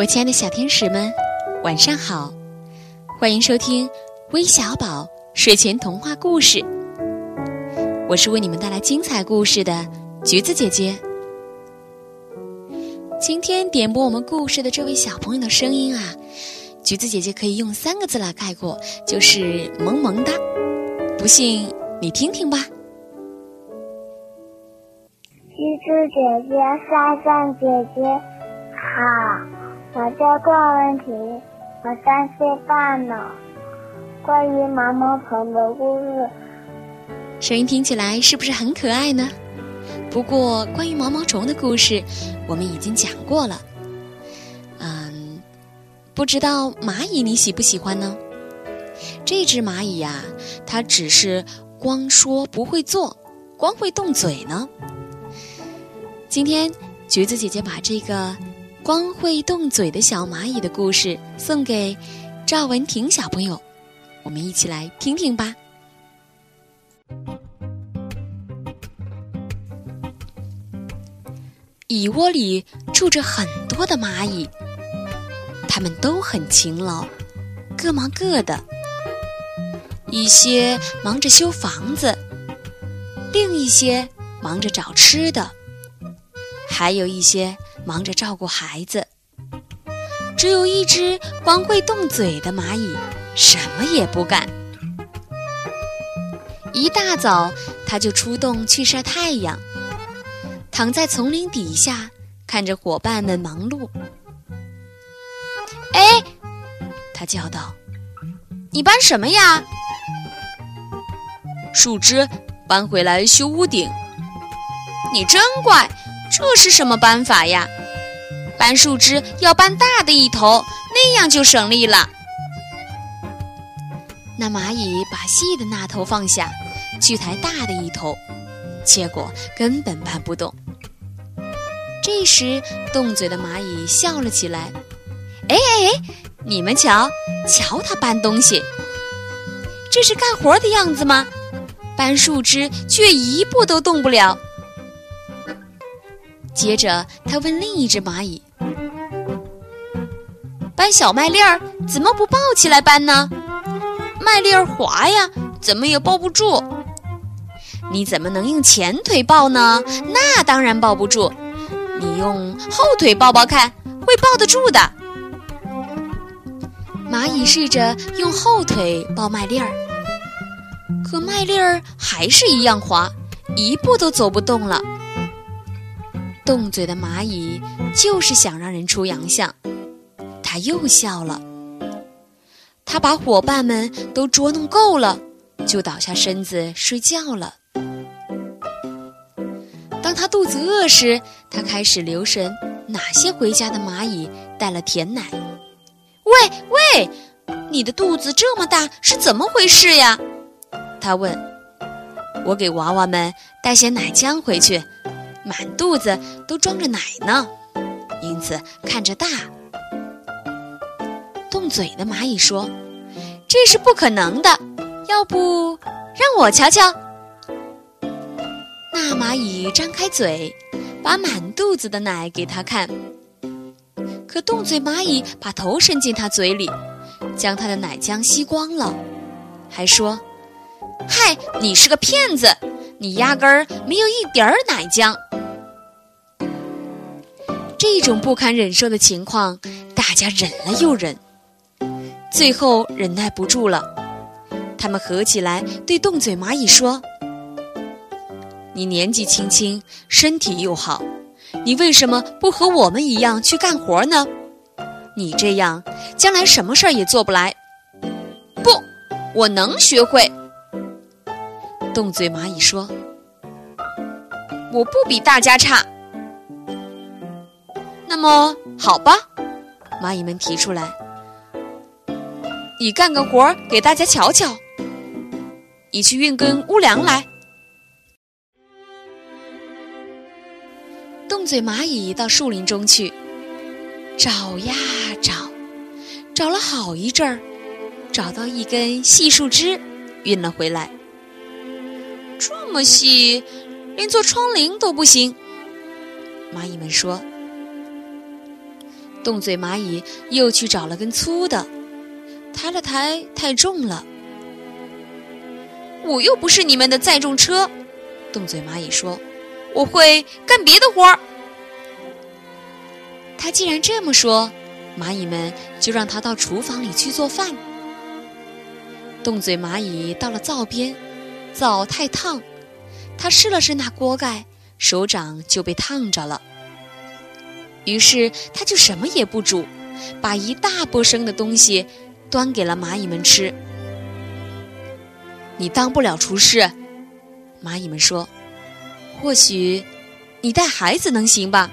我亲爱的小天使们，晚上好！欢迎收听微小宝睡前童话故事。我是为你们带来精彩故事的橘子姐姐。今天点播我们故事的这位小朋友的声音啊，橘子姐姐可以用三个字来概括，就是萌萌哒。不信你听听吧。橘子姐姐、沙赞姐姐好。我叫段文婷，我三岁半了。关于毛毛虫的故事，声音听起来是不是很可爱呢？不过，关于毛毛虫的故事，我们已经讲过了。嗯，不知道蚂蚁你喜不喜欢呢？这只蚂蚁呀，它只是光说不会做，光会动嘴呢。今天，橘子姐姐把这个。光会动嘴的小蚂蚁的故事送给赵文婷小朋友，我们一起来听听吧。蚁窝里住着很多的蚂蚁，它们都很勤劳，各忙各的。一些忙着修房子，另一些忙着找吃的，还有一些。忙着照顾孩子，只有一只光会动嘴的蚂蚁，什么也不干。一大早，它就出动去晒太阳，躺在丛林底下，看着伙伴们忙碌。哎，它叫道：“你搬什么呀？”树枝，搬回来修屋顶。你真怪。这是什么搬法呀？搬树枝要搬大的一头，那样就省力了。那蚂蚁把细的那头放下，去抬大的一头，结果根本搬不动。这时，动嘴的蚂蚁笑了起来：“哎哎哎，你们瞧，瞧它搬东西，这是干活的样子吗？搬树枝却一步都动不了。”接着，他问另一只蚂蚁：“搬小麦粒儿怎么不抱起来搬呢？麦粒儿滑呀，怎么也抱不住。你怎么能用前腿抱呢？那当然抱不住。你用后腿抱抱看，会抱得住的。”蚂蚁试着用后腿抱麦粒儿，可麦粒儿还是一样滑，一步都走不动了。动嘴的蚂蚁就是想让人出洋相，他又笑了。他把伙伴们都捉弄够了，就倒下身子睡觉了。当他肚子饿时，他开始留神哪些回家的蚂蚁带了甜奶。喂喂，你的肚子这么大是怎么回事呀？他问。我给娃娃们带些奶浆回去。满肚子都装着奶呢，因此看着大。动嘴的蚂蚁说：“这是不可能的，要不让我瞧瞧。”那蚂蚁张开嘴，把满肚子的奶给他看。可动嘴蚂蚁把头伸进他嘴里，将他的奶浆吸光了，还说：“嗨，你是个骗子，你压根儿没有一点儿奶浆。”这种不堪忍受的情况，大家忍了又忍，最后忍耐不住了。他们合起来对动嘴蚂蚁说：“你年纪轻轻，身体又好，你为什么不和我们一样去干活呢？你这样，将来什么事儿也做不来。”“不，我能学会。”动嘴蚂蚁说：“我不比大家差。”那么好吧，蚂蚁们提出来，你干个活给大家瞧瞧。你去运根乌梁来。动嘴蚂蚁到树林中去，找呀找，找了好一阵儿，找到一根细树枝，运了回来。这么细，连做窗棂都不行。蚂蚁们说。动嘴蚂蚁又去找了根粗的，抬了抬，太重了。我又不是你们的载重车，动嘴蚂蚁说：“我会干别的活儿。”他既然这么说，蚂蚁们就让他到厨房里去做饭。动嘴蚂蚁到了灶边，灶太烫，他试了试那锅盖，手掌就被烫着了。于是他就什么也不煮，把一大波生的东西端给了蚂蚁们吃。你当不了厨师，蚂蚁们说。或许你带孩子能行吧？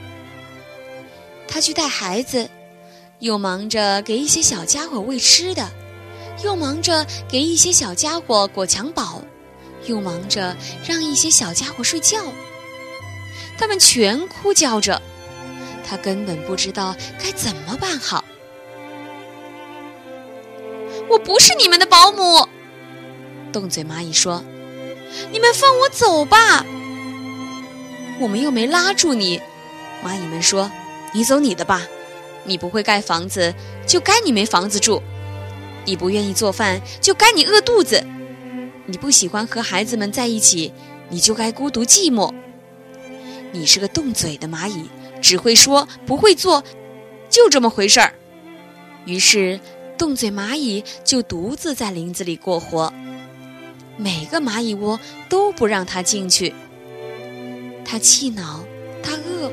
他去带孩子，又忙着给一些小家伙喂吃的，又忙着给一些小家伙裹襁褓，又忙着让一些小家伙睡觉。他们全哭叫着，他根本不知道该怎么办好。我不是你们的保姆，动嘴蚂蚁说：“你们放我走吧。”我们又没拉住你，蚂蚁们说：“你走你的吧，你不会盖房子，就该你没房子住；你不愿意做饭，就该你饿肚子；你不喜欢和孩子们在一起，你就该孤独寂寞。你是个动嘴的蚂蚁，只会说不会做，就这么回事儿。”于是，动嘴蚂蚁就独自在林子里过活，每个蚂蚁窝都不让它进去。他气恼，他饿，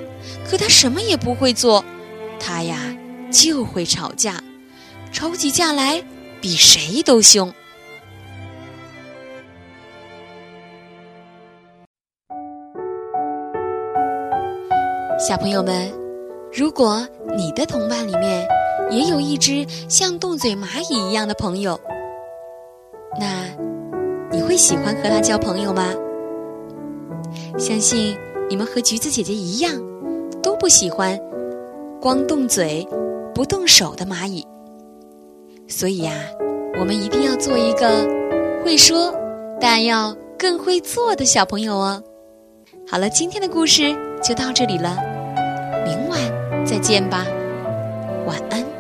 可他什么也不会做。他呀，就会吵架，吵起架来比谁都凶。小朋友们，如果你的同伴里面也有一只像动嘴蚂蚁一样的朋友，那你会喜欢和他交朋友吗？相信你们和橘子姐姐一样，都不喜欢光动嘴不动手的蚂蚁。所以呀，我们一定要做一个会说但要更会做的小朋友哦。好了，今天的故事就到这里了，再见吧，晚安。